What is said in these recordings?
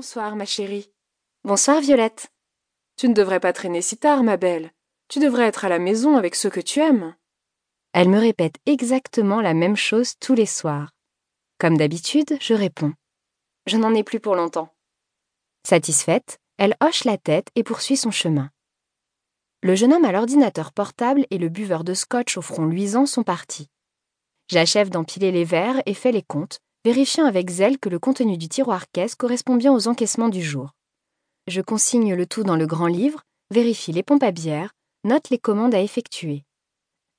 Bonsoir, ma chérie. Bonsoir, Violette. Tu ne devrais pas traîner si tard, ma belle. Tu devrais être à la maison avec ceux que tu aimes. Elle me répète exactement la même chose tous les soirs. Comme d'habitude, je réponds. Je n'en ai plus pour longtemps. Satisfaite, elle hoche la tête et poursuit son chemin. Le jeune homme à l'ordinateur portable et le buveur de scotch au front luisant sont partis. J'achève d'empiler les verres et fais les comptes, vérifiant avec zèle que le contenu du tiroir caisse correspond bien aux encaissements du jour. Je consigne le tout dans le grand livre, vérifie les pompes à bière, note les commandes à effectuer.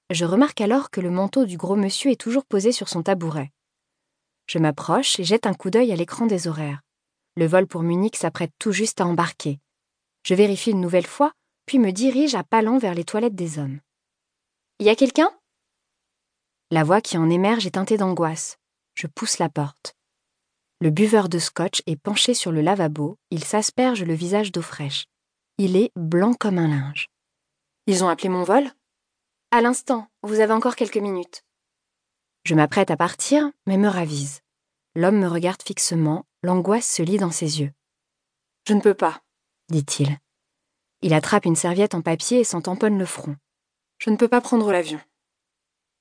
Je remarque alors que le manteau du gros monsieur est toujours posé sur son tabouret. Je m'approche et jette un coup d'œil à l'écran des horaires. Le vol pour Munich s'apprête tout juste à embarquer. Je vérifie une nouvelle fois, puis me dirige à pas lents vers les toilettes des hommes. Y a quelqu'un? La voix qui en émerge est teintée d'angoisse. Je pousse la porte. Le buveur de scotch est penché sur le lavabo, il s'asperge le visage d'eau fraîche. Il est blanc comme un linge. Ils ont appelé mon vol? À l'instant, vous avez encore quelques minutes. Je m'apprête à partir, mais me ravise. L'homme me regarde fixement, l'angoisse se lit dans ses yeux. Je ne peux pas, dit-il. Il attrape une serviette en papier et s'en tamponne le front. Je ne peux pas prendre l'avion.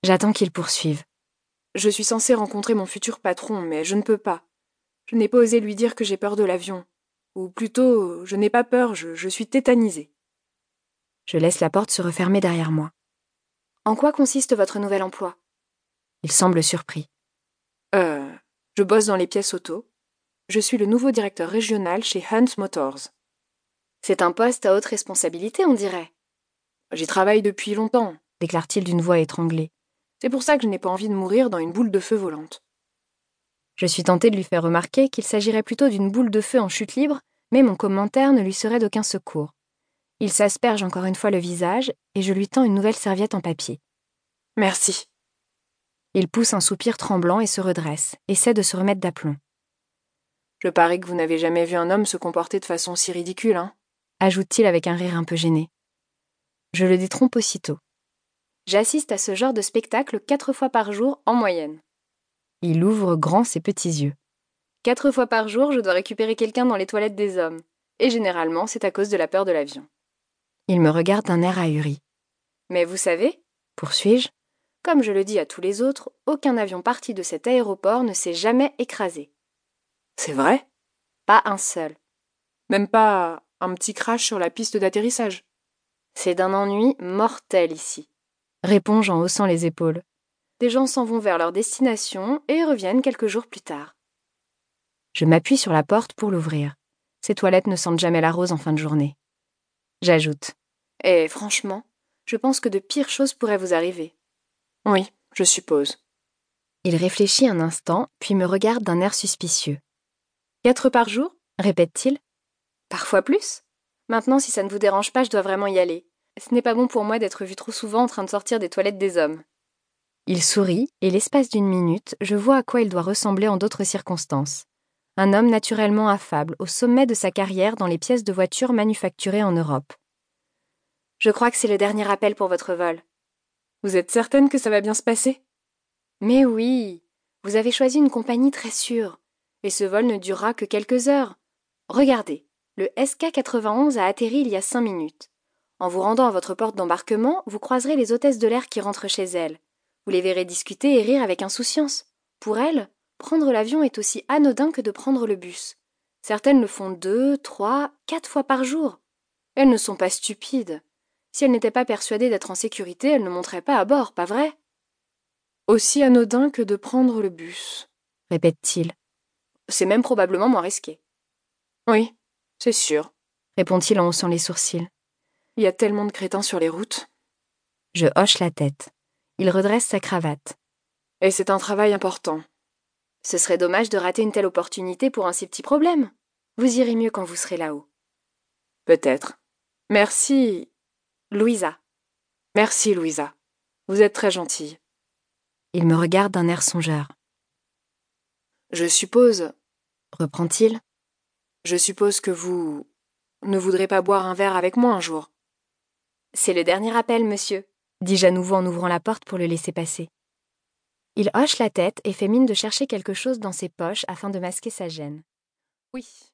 J'attends qu'il poursuive. Je suis censée rencontrer mon futur patron, mais je ne peux pas. Je n'ai pas osé lui dire que j'ai peur de l'avion. Ou plutôt, je n'ai pas peur, je, je suis tétanisée. Je laisse la porte se refermer derrière moi. En quoi consiste votre nouvel emploi? Il semble surpris. Euh, je bosse dans les pièces auto. Je suis le nouveau directeur régional chez Hunt Motors. C'est un poste à haute responsabilité, on dirait. J'y travaille depuis longtemps, déclare-t-il d'une voix étranglée. C'est pour ça que je n'ai pas envie de mourir dans une boule de feu volante. Je suis tentée de lui faire remarquer qu'il s'agirait plutôt d'une boule de feu en chute libre, mais mon commentaire ne lui serait d'aucun secours. Il s'asperge encore une fois le visage et je lui tends une nouvelle serviette en papier. Merci. Il pousse un soupir tremblant et se redresse, essaie de se remettre d'aplomb. Je parie que vous n'avez jamais vu un homme se comporter de façon si ridicule, hein ajoute-t-il avec un rire un peu gêné. Je le détrompe aussitôt. J'assiste à ce genre de spectacle quatre fois par jour en moyenne. Il ouvre grand ses petits yeux. Quatre fois par jour, je dois récupérer quelqu'un dans les toilettes des hommes. Et généralement, c'est à cause de la peur de l'avion. Il me regarde d'un air ahuri. Mais vous savez, poursuis-je, comme je le dis à tous les autres, aucun avion parti de cet aéroport ne s'est jamais écrasé. C'est vrai? Pas un seul. Même pas un petit crash sur la piste d'atterrissage? C'est d'un ennui mortel ici. Réponds-je en haussant les épaules. Des gens s'en vont vers leur destination et reviennent quelques jours plus tard. Je m'appuie sur la porte pour l'ouvrir. Ces toilettes ne sentent jamais la rose en fin de journée. J'ajoute. Et franchement, je pense que de pires choses pourraient vous arriver. Oui, je suppose. Il réfléchit un instant, puis me regarde d'un air suspicieux. Quatre par jour? répète-t-il. Parfois plus. Maintenant, si ça ne vous dérange pas, je dois vraiment y aller. Ce n'est pas bon pour moi d'être vu trop souvent en train de sortir des toilettes des hommes. Il sourit, et l'espace d'une minute, je vois à quoi il doit ressembler en d'autres circonstances. Un homme naturellement affable, au sommet de sa carrière dans les pièces de voiture manufacturées en Europe. Je crois que c'est le dernier appel pour votre vol. Vous êtes certaine que ça va bien se passer? Mais oui, vous avez choisi une compagnie très sûre, et ce vol ne durera que quelques heures. Regardez, le SK-91 a atterri il y a cinq minutes. En vous rendant à votre porte d'embarquement, vous croiserez les hôtesses de l'air qui rentrent chez elles. Vous les verrez discuter et rire avec insouciance. Pour elles, prendre l'avion est aussi anodin que de prendre le bus. Certaines le font deux, trois, quatre fois par jour. Elles ne sont pas stupides. Si elles n'étaient pas persuadées d'être en sécurité, elles ne monteraient pas à bord, pas vrai? Aussi anodin que de prendre le bus, répète-t-il. C'est même probablement moins risqué. Oui, c'est sûr, répond-il en haussant les sourcils. Il y a tellement de crétins sur les routes. Je hoche la tête. Il redresse sa cravate. Et c'est un travail important. Ce serait dommage de rater une telle opportunité pour un si petit problème. Vous irez mieux quand vous serez là-haut. Peut-être. Merci, Louisa. Merci, Louisa. Vous êtes très gentille. Il me regarde d'un air songeur. Je suppose, reprend-il, je suppose que vous ne voudrez pas boire un verre avec moi un jour. C'est le dernier appel, monsieur, dis-je à nouveau en ouvrant la porte pour le laisser passer. Il hoche la tête et fait mine de chercher quelque chose dans ses poches afin de masquer sa gêne. Oui,